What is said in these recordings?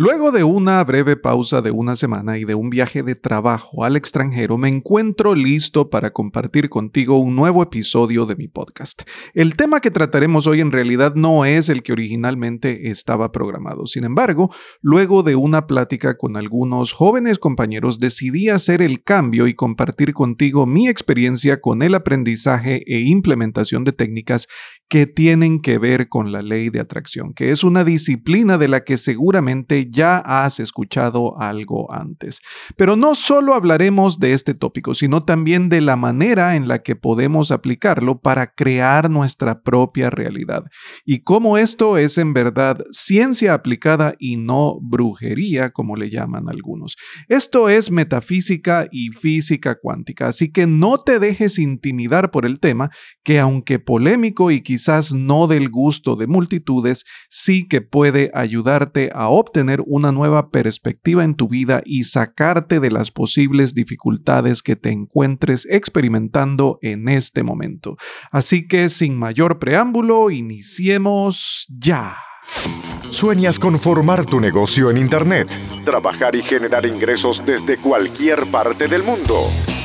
Luego de una breve pausa de una semana y de un viaje de trabajo al extranjero, me encuentro listo para compartir contigo un nuevo episodio de mi podcast. El tema que trataremos hoy en realidad no es el que originalmente estaba programado. Sin embargo, luego de una plática con algunos jóvenes compañeros, decidí hacer el cambio y compartir contigo mi experiencia con el aprendizaje e implementación de técnicas que tienen que ver con la ley de atracción, que es una disciplina de la que seguramente ya has escuchado algo antes. Pero no solo hablaremos de este tópico, sino también de la manera en la que podemos aplicarlo para crear nuestra propia realidad y cómo esto es en verdad ciencia aplicada y no brujería, como le llaman algunos. Esto es metafísica y física cuántica, así que no te dejes intimidar por el tema, que aunque polémico y quizás no del gusto de multitudes, sí que puede ayudarte a obtener una nueva perspectiva en tu vida y sacarte de las posibles dificultades que te encuentres experimentando en este momento. Así que sin mayor preámbulo, iniciemos ya. ¿Sueñas con formar tu negocio en Internet? Trabajar y generar ingresos desde cualquier parte del mundo.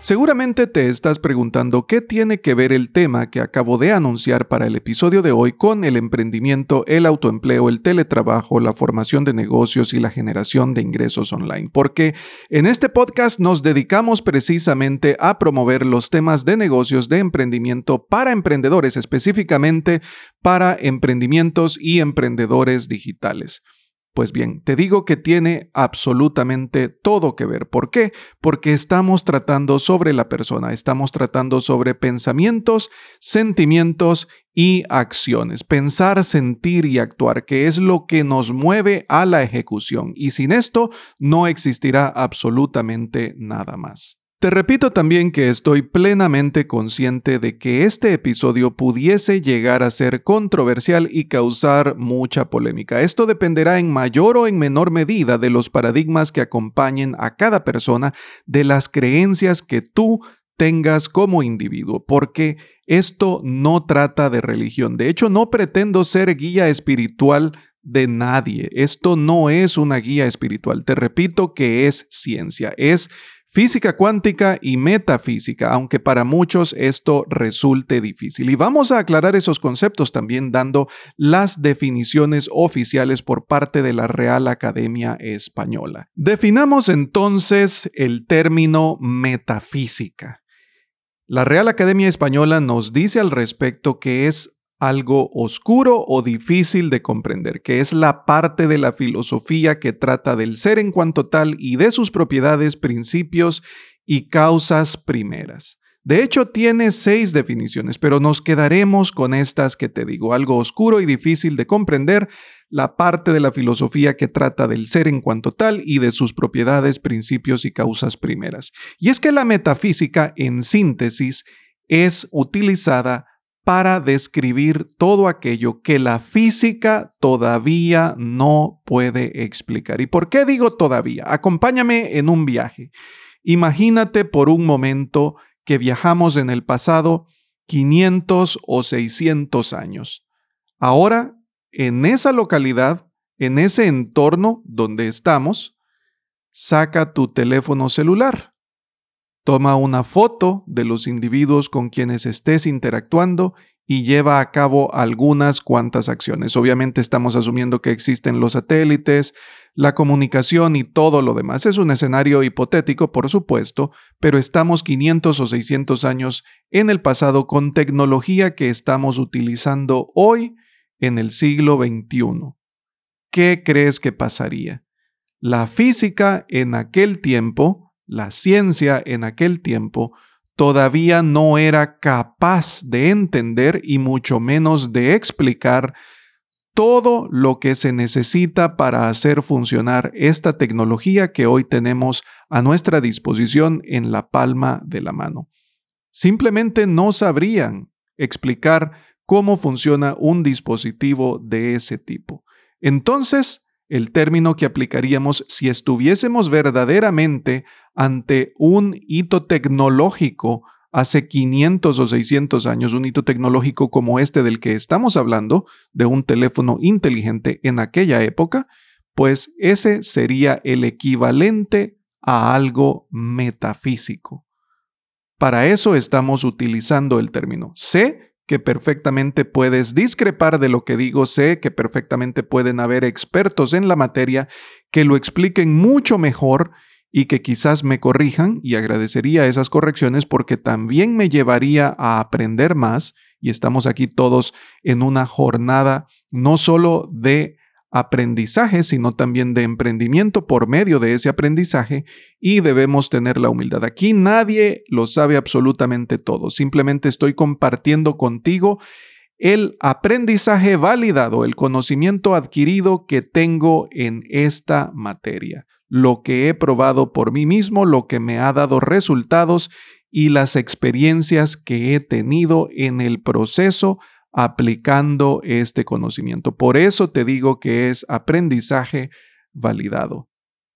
Seguramente te estás preguntando qué tiene que ver el tema que acabo de anunciar para el episodio de hoy con el emprendimiento, el autoempleo, el teletrabajo, la formación de negocios y la generación de ingresos online. Porque en este podcast nos dedicamos precisamente a promover los temas de negocios de emprendimiento para emprendedores, específicamente para emprendimientos y emprendedores digitales. Pues bien, te digo que tiene absolutamente todo que ver. ¿Por qué? Porque estamos tratando sobre la persona, estamos tratando sobre pensamientos, sentimientos y acciones. Pensar, sentir y actuar, que es lo que nos mueve a la ejecución. Y sin esto no existirá absolutamente nada más. Te repito también que estoy plenamente consciente de que este episodio pudiese llegar a ser controversial y causar mucha polémica. Esto dependerá en mayor o en menor medida de los paradigmas que acompañen a cada persona, de las creencias que tú tengas como individuo, porque esto no trata de religión. De hecho, no pretendo ser guía espiritual de nadie. Esto no es una guía espiritual. Te repito que es ciencia, es física cuántica y metafísica, aunque para muchos esto resulte difícil. Y vamos a aclarar esos conceptos también dando las definiciones oficiales por parte de la Real Academia Española. Definamos entonces el término metafísica. La Real Academia Española nos dice al respecto que es algo oscuro o difícil de comprender, que es la parte de la filosofía que trata del ser en cuanto tal y de sus propiedades, principios y causas primeras. De hecho, tiene seis definiciones, pero nos quedaremos con estas que te digo, algo oscuro y difícil de comprender, la parte de la filosofía que trata del ser en cuanto tal y de sus propiedades, principios y causas primeras. Y es que la metafísica, en síntesis, es utilizada para describir todo aquello que la física todavía no puede explicar. ¿Y por qué digo todavía? Acompáñame en un viaje. Imagínate por un momento que viajamos en el pasado 500 o 600 años. Ahora, en esa localidad, en ese entorno donde estamos, saca tu teléfono celular Toma una foto de los individuos con quienes estés interactuando y lleva a cabo algunas cuantas acciones. Obviamente estamos asumiendo que existen los satélites, la comunicación y todo lo demás. Es un escenario hipotético, por supuesto, pero estamos 500 o 600 años en el pasado con tecnología que estamos utilizando hoy en el siglo XXI. ¿Qué crees que pasaría? La física en aquel tiempo la ciencia en aquel tiempo todavía no era capaz de entender y mucho menos de explicar todo lo que se necesita para hacer funcionar esta tecnología que hoy tenemos a nuestra disposición en la palma de la mano. Simplemente no sabrían explicar cómo funciona un dispositivo de ese tipo. Entonces, el término que aplicaríamos si estuviésemos verdaderamente ante un hito tecnológico hace 500 o 600 años, un hito tecnológico como este del que estamos hablando, de un teléfono inteligente en aquella época, pues ese sería el equivalente a algo metafísico. Para eso estamos utilizando el término. Sé que perfectamente puedes discrepar de lo que digo, sé que perfectamente pueden haber expertos en la materia que lo expliquen mucho mejor y que quizás me corrijan y agradecería esas correcciones porque también me llevaría a aprender más. Y estamos aquí todos en una jornada no solo de aprendizaje, sino también de emprendimiento por medio de ese aprendizaje y debemos tener la humildad. Aquí nadie lo sabe absolutamente todo, simplemente estoy compartiendo contigo el aprendizaje validado, el conocimiento adquirido que tengo en esta materia lo que he probado por mí mismo, lo que me ha dado resultados y las experiencias que he tenido en el proceso aplicando este conocimiento. Por eso te digo que es aprendizaje validado.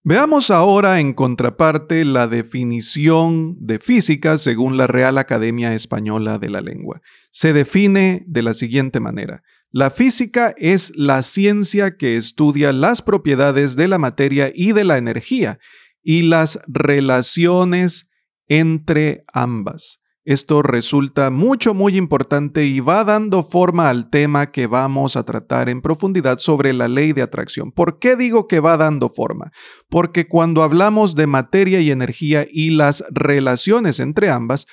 Veamos ahora en contraparte la definición de física según la Real Academia Española de la Lengua. Se define de la siguiente manera. La física es la ciencia que estudia las propiedades de la materia y de la energía y las relaciones entre ambas. Esto resulta mucho, muy importante y va dando forma al tema que vamos a tratar en profundidad sobre la ley de atracción. ¿Por qué digo que va dando forma? Porque cuando hablamos de materia y energía y las relaciones entre ambas,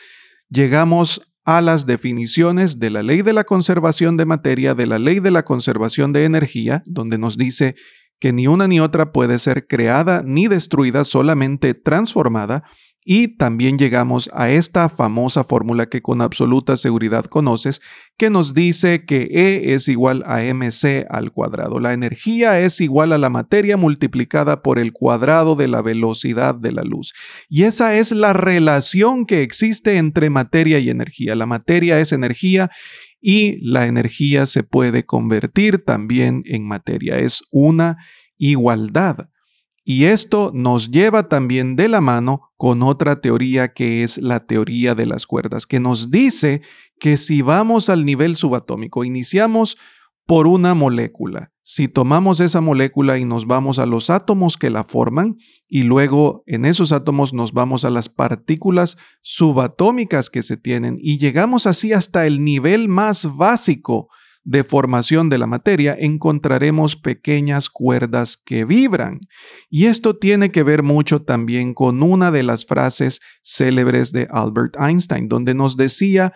llegamos a las definiciones de la ley de la conservación de materia, de la ley de la conservación de energía, donde nos dice que ni una ni otra puede ser creada ni destruida, solamente transformada, y también llegamos a esta famosa fórmula que con absoluta seguridad conoces, que nos dice que E es igual a mc al cuadrado. La energía es igual a la materia multiplicada por el cuadrado de la velocidad de la luz. Y esa es la relación que existe entre materia y energía. La materia es energía y la energía se puede convertir también en materia. Es una igualdad. Y esto nos lleva también de la mano con otra teoría que es la teoría de las cuerdas, que nos dice que si vamos al nivel subatómico, iniciamos por una molécula. Si tomamos esa molécula y nos vamos a los átomos que la forman y luego en esos átomos nos vamos a las partículas subatómicas que se tienen y llegamos así hasta el nivel más básico de formación de la materia, encontraremos pequeñas cuerdas que vibran. Y esto tiene que ver mucho también con una de las frases célebres de Albert Einstein, donde nos decía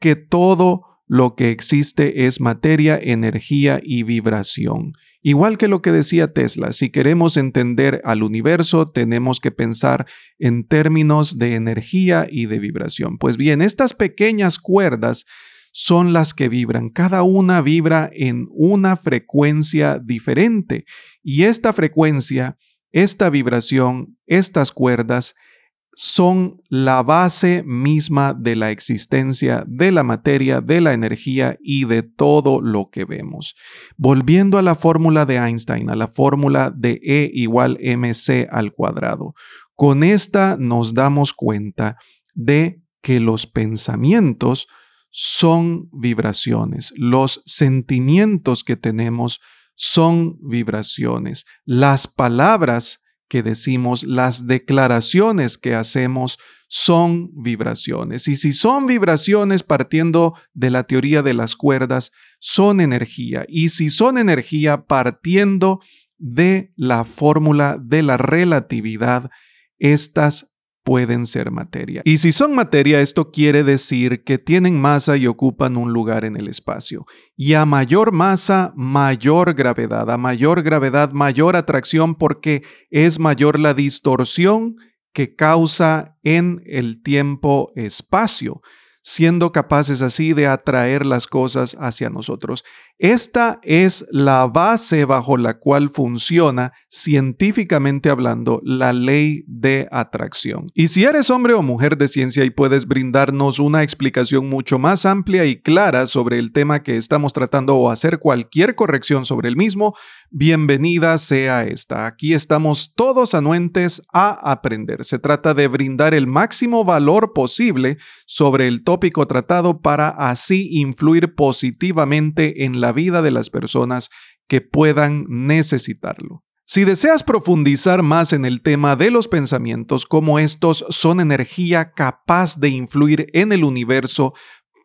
que todo lo que existe es materia, energía y vibración. Igual que lo que decía Tesla, si queremos entender al universo, tenemos que pensar en términos de energía y de vibración. Pues bien, estas pequeñas cuerdas son las que vibran. Cada una vibra en una frecuencia diferente. Y esta frecuencia, esta vibración, estas cuerdas, son la base misma de la existencia de la materia, de la energía y de todo lo que vemos. Volviendo a la fórmula de Einstein, a la fórmula de E igual mc al cuadrado, con esta nos damos cuenta de que los pensamientos son vibraciones. Los sentimientos que tenemos son vibraciones. Las palabras que decimos, las declaraciones que hacemos son vibraciones. Y si son vibraciones partiendo de la teoría de las cuerdas, son energía. Y si son energía partiendo de la fórmula de la relatividad, estas pueden ser materia. Y si son materia, esto quiere decir que tienen masa y ocupan un lugar en el espacio. Y a mayor masa, mayor gravedad. A mayor gravedad, mayor atracción porque es mayor la distorsión que causa en el tiempo-espacio siendo capaces así de atraer las cosas hacia nosotros. Esta es la base bajo la cual funciona, científicamente hablando, la ley de atracción. Y si eres hombre o mujer de ciencia y puedes brindarnos una explicación mucho más amplia y clara sobre el tema que estamos tratando o hacer cualquier corrección sobre el mismo, bienvenida sea esta. Aquí estamos todos anuentes a aprender. Se trata de brindar el máximo valor posible sobre el tópico tratado para así influir positivamente en la vida de las personas que puedan necesitarlo. Si deseas profundizar más en el tema de los pensamientos, como estos son energía capaz de influir en el universo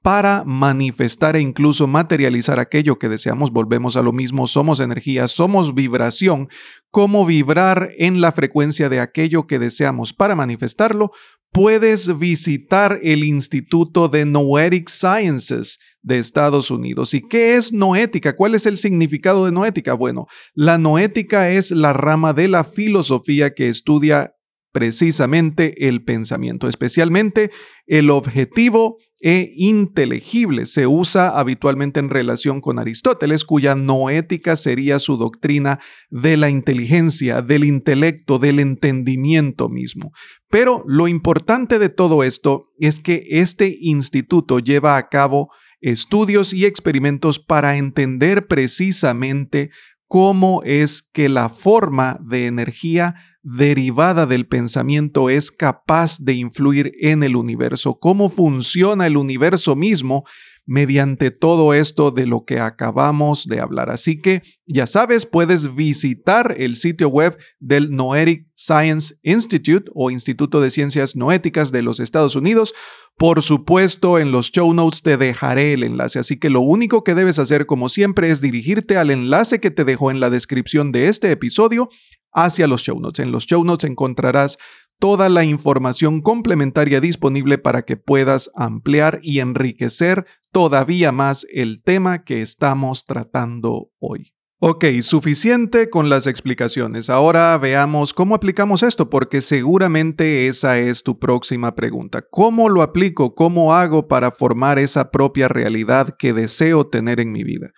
para manifestar e incluso materializar aquello que deseamos. Volvemos a lo mismo, somos energía, somos vibración. ¿Cómo vibrar en la frecuencia de aquello que deseamos para manifestarlo? Puedes visitar el Instituto de Noetic Sciences de Estados Unidos. ¿Y qué es noética? ¿Cuál es el significado de noética? Bueno, la noética es la rama de la filosofía que estudia precisamente el pensamiento, especialmente el objetivo e inteligible. Se usa habitualmente en relación con Aristóteles, cuya noética sería su doctrina de la inteligencia, del intelecto, del entendimiento mismo. Pero lo importante de todo esto es que este instituto lleva a cabo estudios y experimentos para entender precisamente cómo es que la forma de energía derivada del pensamiento es capaz de influir en el universo, cómo funciona el universo mismo mediante todo esto de lo que acabamos de hablar. Así que ya sabes, puedes visitar el sitio web del Noetic Science Institute o Instituto de Ciencias Noéticas de los Estados Unidos. Por supuesto, en los show notes te dejaré el enlace, así que lo único que debes hacer como siempre es dirigirte al enlace que te dejo en la descripción de este episodio hacia los show notes. En los show notes encontrarás toda la información complementaria disponible para que puedas ampliar y enriquecer todavía más el tema que estamos tratando hoy. Ok, suficiente con las explicaciones. Ahora veamos cómo aplicamos esto, porque seguramente esa es tu próxima pregunta. ¿Cómo lo aplico? ¿Cómo hago para formar esa propia realidad que deseo tener en mi vida?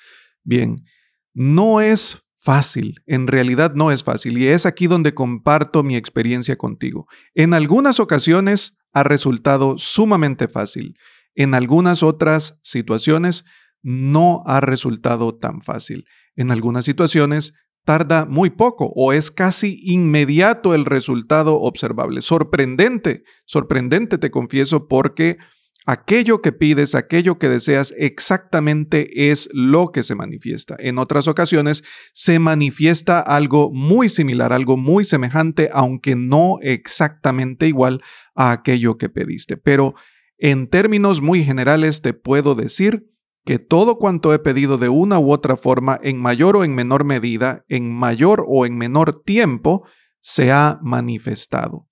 Bien, no es fácil, en realidad no es fácil y es aquí donde comparto mi experiencia contigo. En algunas ocasiones ha resultado sumamente fácil, en algunas otras situaciones no ha resultado tan fácil. En algunas situaciones tarda muy poco o es casi inmediato el resultado observable. Sorprendente, sorprendente te confieso porque aquello que pides, aquello que deseas exactamente es lo que se manifiesta. En otras ocasiones se manifiesta algo muy similar, algo muy semejante, aunque no exactamente igual a aquello que pediste. Pero en términos muy generales te puedo decir que todo cuanto he pedido de una u otra forma, en mayor o en menor medida, en mayor o en menor tiempo, se ha manifestado.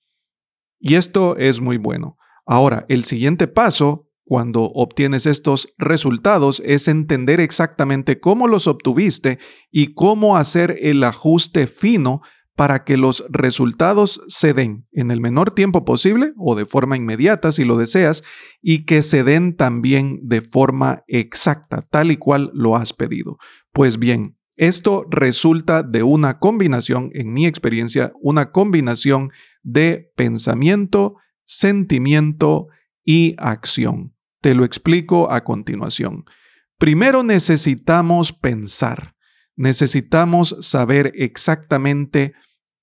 Y esto es muy bueno. Ahora, el siguiente paso, cuando obtienes estos resultados, es entender exactamente cómo los obtuviste y cómo hacer el ajuste fino para que los resultados se den en el menor tiempo posible o de forma inmediata si lo deseas y que se den también de forma exacta, tal y cual lo has pedido. Pues bien, esto resulta de una combinación, en mi experiencia, una combinación de pensamiento, sentimiento y acción. Te lo explico a continuación. Primero necesitamos pensar, necesitamos saber exactamente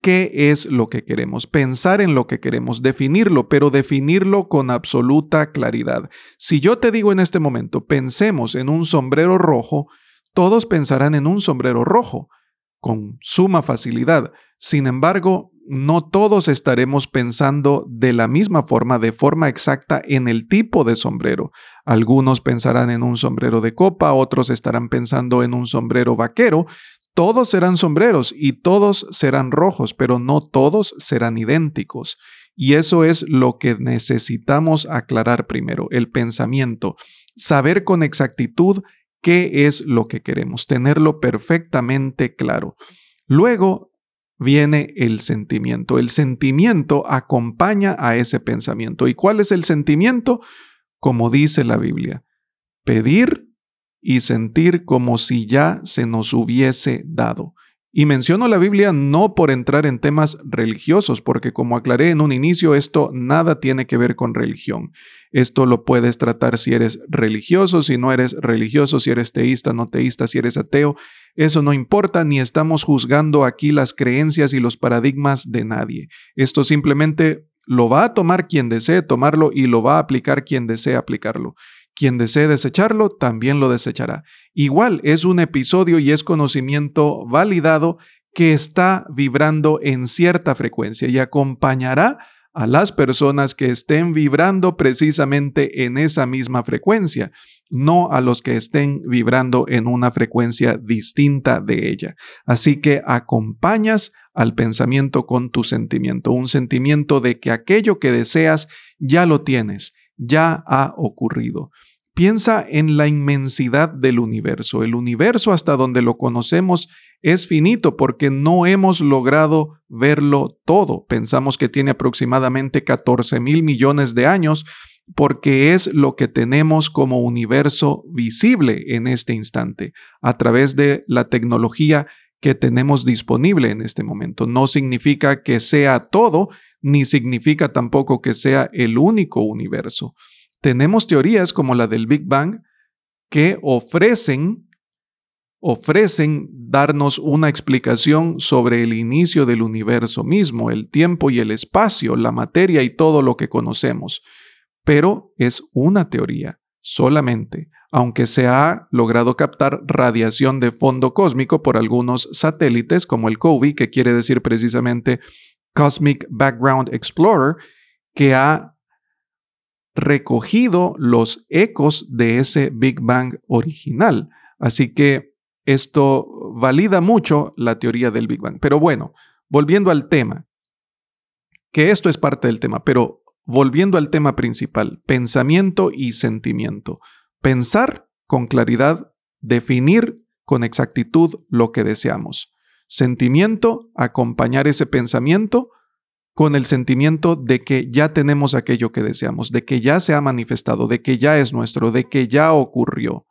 qué es lo que queremos, pensar en lo que queremos, definirlo, pero definirlo con absoluta claridad. Si yo te digo en este momento, pensemos en un sombrero rojo, todos pensarán en un sombrero rojo, con suma facilidad. Sin embargo, no todos estaremos pensando de la misma forma, de forma exacta, en el tipo de sombrero. Algunos pensarán en un sombrero de copa, otros estarán pensando en un sombrero vaquero. Todos serán sombreros y todos serán rojos, pero no todos serán idénticos. Y eso es lo que necesitamos aclarar primero, el pensamiento. Saber con exactitud qué es lo que queremos, tenerlo perfectamente claro. Luego, viene el sentimiento. El sentimiento acompaña a ese pensamiento. ¿Y cuál es el sentimiento? Como dice la Biblia, pedir y sentir como si ya se nos hubiese dado. Y menciono la Biblia no por entrar en temas religiosos, porque como aclaré en un inicio, esto nada tiene que ver con religión. Esto lo puedes tratar si eres religioso, si no eres religioso, si eres teísta, no teísta, si eres ateo. Eso no importa, ni estamos juzgando aquí las creencias y los paradigmas de nadie. Esto simplemente lo va a tomar quien desee tomarlo y lo va a aplicar quien desee aplicarlo. Quien desee desecharlo, también lo desechará. Igual es un episodio y es conocimiento validado que está vibrando en cierta frecuencia y acompañará a las personas que estén vibrando precisamente en esa misma frecuencia, no a los que estén vibrando en una frecuencia distinta de ella. Así que acompañas al pensamiento con tu sentimiento, un sentimiento de que aquello que deseas ya lo tienes, ya ha ocurrido. Piensa en la inmensidad del universo. El universo hasta donde lo conocemos es finito porque no hemos logrado verlo todo. Pensamos que tiene aproximadamente 14 mil millones de años porque es lo que tenemos como universo visible en este instante a través de la tecnología que tenemos disponible en este momento. No significa que sea todo, ni significa tampoco que sea el único universo. Tenemos teorías como la del Big Bang que ofrecen ofrecen darnos una explicación sobre el inicio del universo mismo, el tiempo y el espacio, la materia y todo lo que conocemos. Pero es una teoría solamente, aunque se ha logrado captar radiación de fondo cósmico por algunos satélites como el COVI, que quiere decir precisamente Cosmic Background Explorer, que ha recogido los ecos de ese Big Bang original. Así que esto valida mucho la teoría del Big Bang. Pero bueno, volviendo al tema, que esto es parte del tema, pero volviendo al tema principal, pensamiento y sentimiento. Pensar con claridad, definir con exactitud lo que deseamos. Sentimiento, acompañar ese pensamiento con el sentimiento de que ya tenemos aquello que deseamos, de que ya se ha manifestado, de que ya es nuestro, de que ya ocurrió.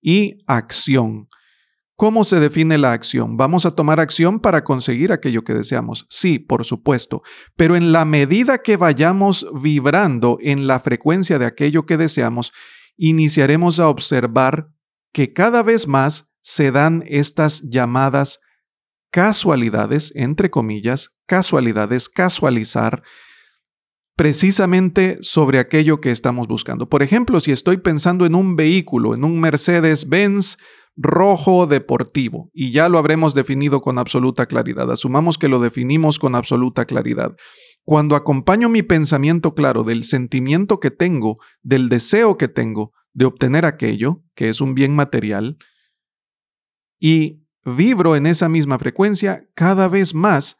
Y acción. ¿Cómo se define la acción? ¿Vamos a tomar acción para conseguir aquello que deseamos? Sí, por supuesto, pero en la medida que vayamos vibrando en la frecuencia de aquello que deseamos, iniciaremos a observar que cada vez más se dan estas llamadas casualidades, entre comillas, casualidades, casualizar precisamente sobre aquello que estamos buscando. Por ejemplo, si estoy pensando en un vehículo, en un Mercedes-Benz rojo deportivo, y ya lo habremos definido con absoluta claridad, asumamos que lo definimos con absoluta claridad. Cuando acompaño mi pensamiento claro del sentimiento que tengo, del deseo que tengo de obtener aquello, que es un bien material, y vibro en esa misma frecuencia, cada vez más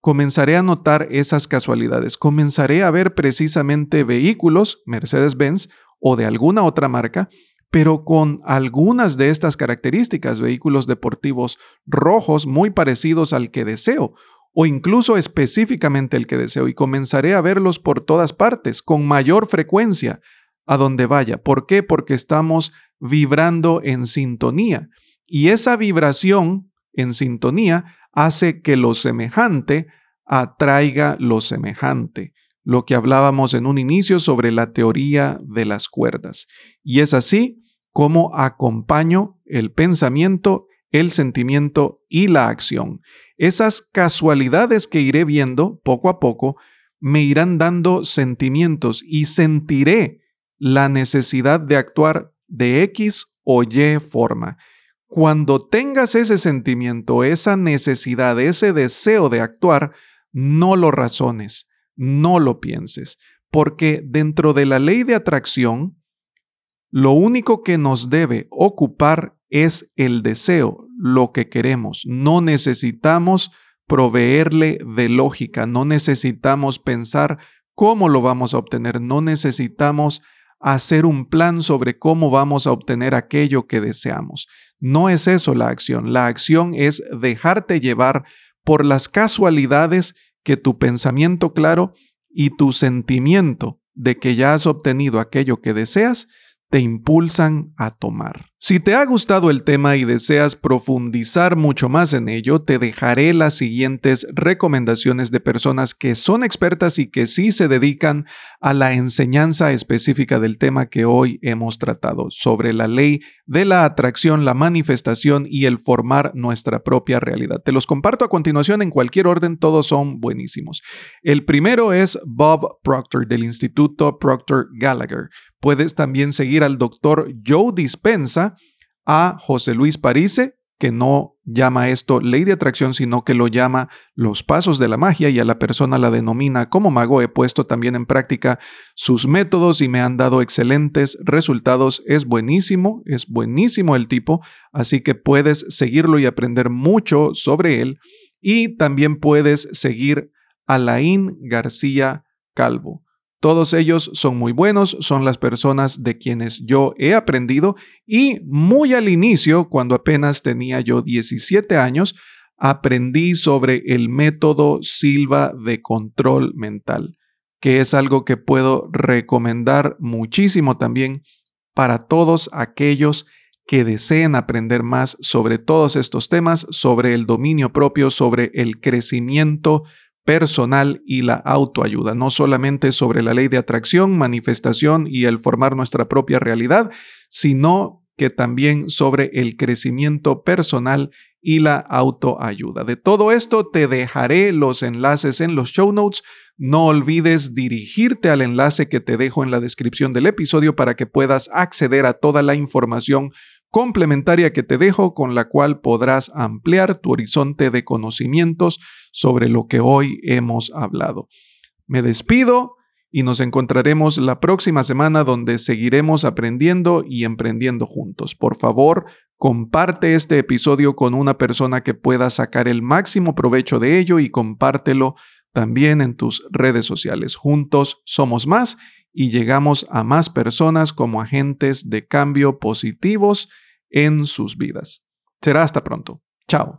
comenzaré a notar esas casualidades. Comenzaré a ver precisamente vehículos, Mercedes-Benz o de alguna otra marca, pero con algunas de estas características, vehículos deportivos rojos muy parecidos al que deseo, o incluso específicamente el que deseo, y comenzaré a verlos por todas partes, con mayor frecuencia, a donde vaya. ¿Por qué? Porque estamos vibrando en sintonía. Y esa vibración en sintonía hace que lo semejante atraiga lo semejante, lo que hablábamos en un inicio sobre la teoría de las cuerdas. Y es así como acompaño el pensamiento, el sentimiento y la acción. Esas casualidades que iré viendo poco a poco me irán dando sentimientos y sentiré la necesidad de actuar de X o Y forma. Cuando tengas ese sentimiento, esa necesidad, ese deseo de actuar, no lo razones, no lo pienses, porque dentro de la ley de atracción, lo único que nos debe ocupar es el deseo, lo que queremos. No necesitamos proveerle de lógica, no necesitamos pensar cómo lo vamos a obtener, no necesitamos hacer un plan sobre cómo vamos a obtener aquello que deseamos. No es eso la acción. La acción es dejarte llevar por las casualidades que tu pensamiento claro y tu sentimiento de que ya has obtenido aquello que deseas te impulsan a tomar. Si te ha gustado el tema y deseas profundizar mucho más en ello, te dejaré las siguientes recomendaciones de personas que son expertas y que sí se dedican a la enseñanza específica del tema que hoy hemos tratado, sobre la ley de la atracción, la manifestación y el formar nuestra propia realidad. Te los comparto a continuación en cualquier orden, todos son buenísimos. El primero es Bob Proctor del Instituto Proctor Gallagher. Puedes también seguir al doctor Joe Dispensa, a José Luis Parise, que no llama esto ley de atracción, sino que lo llama los pasos de la magia y a la persona la denomina como mago. He puesto también en práctica sus métodos y me han dado excelentes resultados. Es buenísimo, es buenísimo el tipo, así que puedes seguirlo y aprender mucho sobre él. Y también puedes seguir a Laín García Calvo. Todos ellos son muy buenos, son las personas de quienes yo he aprendido y muy al inicio, cuando apenas tenía yo 17 años, aprendí sobre el método Silva de control mental, que es algo que puedo recomendar muchísimo también para todos aquellos que deseen aprender más sobre todos estos temas, sobre el dominio propio, sobre el crecimiento personal y la autoayuda, no solamente sobre la ley de atracción, manifestación y el formar nuestra propia realidad, sino que también sobre el crecimiento personal y la autoayuda. De todo esto te dejaré los enlaces en los show notes. No olvides dirigirte al enlace que te dejo en la descripción del episodio para que puedas acceder a toda la información complementaria que te dejo con la cual podrás ampliar tu horizonte de conocimientos sobre lo que hoy hemos hablado. Me despido y nos encontraremos la próxima semana donde seguiremos aprendiendo y emprendiendo juntos. Por favor, comparte este episodio con una persona que pueda sacar el máximo provecho de ello y compártelo también en tus redes sociales. Juntos somos más y llegamos a más personas como agentes de cambio positivos en sus vidas. Será hasta pronto. Chao.